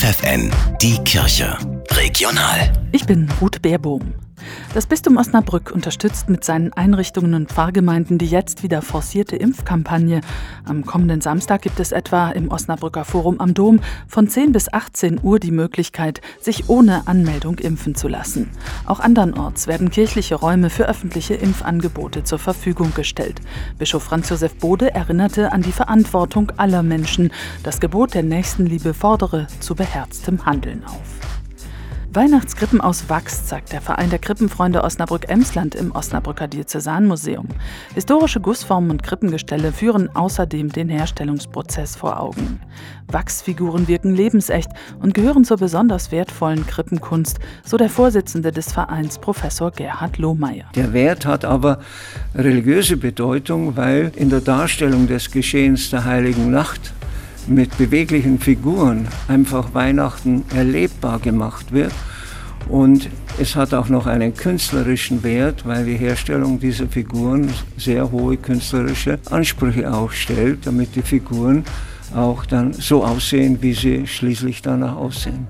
FFN, die Kirche. Regional. Ich bin Ruth Baerbohm. Das Bistum Osnabrück unterstützt mit seinen Einrichtungen und Pfarrgemeinden die jetzt wieder forcierte Impfkampagne. Am kommenden Samstag gibt es etwa im Osnabrücker Forum am Dom von 10 bis 18 Uhr die Möglichkeit, sich ohne Anmeldung impfen zu lassen. Auch andernorts werden kirchliche Räume für öffentliche Impfangebote zur Verfügung gestellt. Bischof Franz Josef Bode erinnerte an die Verantwortung aller Menschen. Das Gebot der Nächstenliebe fordere zu beherztem Handeln auf. Weihnachtskrippen aus Wachs zeigt der Verein der Krippenfreunde Osnabrück-Emsland im Osnabrücker Diözesanmuseum. Historische Gussformen und Krippengestelle führen außerdem den Herstellungsprozess vor Augen. Wachsfiguren wirken lebensecht und gehören zur besonders wertvollen Krippenkunst, so der Vorsitzende des Vereins, Professor Gerhard Lohmeier. Der Wert hat aber religiöse Bedeutung, weil in der Darstellung des Geschehens der Heiligen Nacht mit beweglichen Figuren einfach Weihnachten erlebbar gemacht wird. Und es hat auch noch einen künstlerischen Wert, weil die Herstellung dieser Figuren sehr hohe künstlerische Ansprüche aufstellt, damit die Figuren auch dann so aussehen, wie sie schließlich danach aussehen.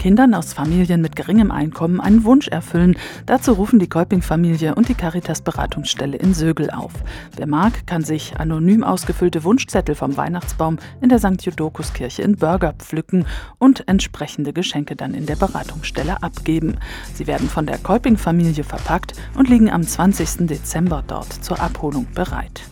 Kindern aus Familien mit geringem Einkommen einen Wunsch erfüllen. Dazu rufen die Kolping-Familie und die Caritas-Beratungsstelle in Sögel auf. Wer mag, kann sich anonym ausgefüllte Wunschzettel vom Weihnachtsbaum in der St. Jodokus-Kirche in Bürger pflücken und entsprechende Geschenke dann in der Beratungsstelle abgeben. Sie werden von der Kolping-Familie verpackt und liegen am 20. Dezember dort zur Abholung bereit.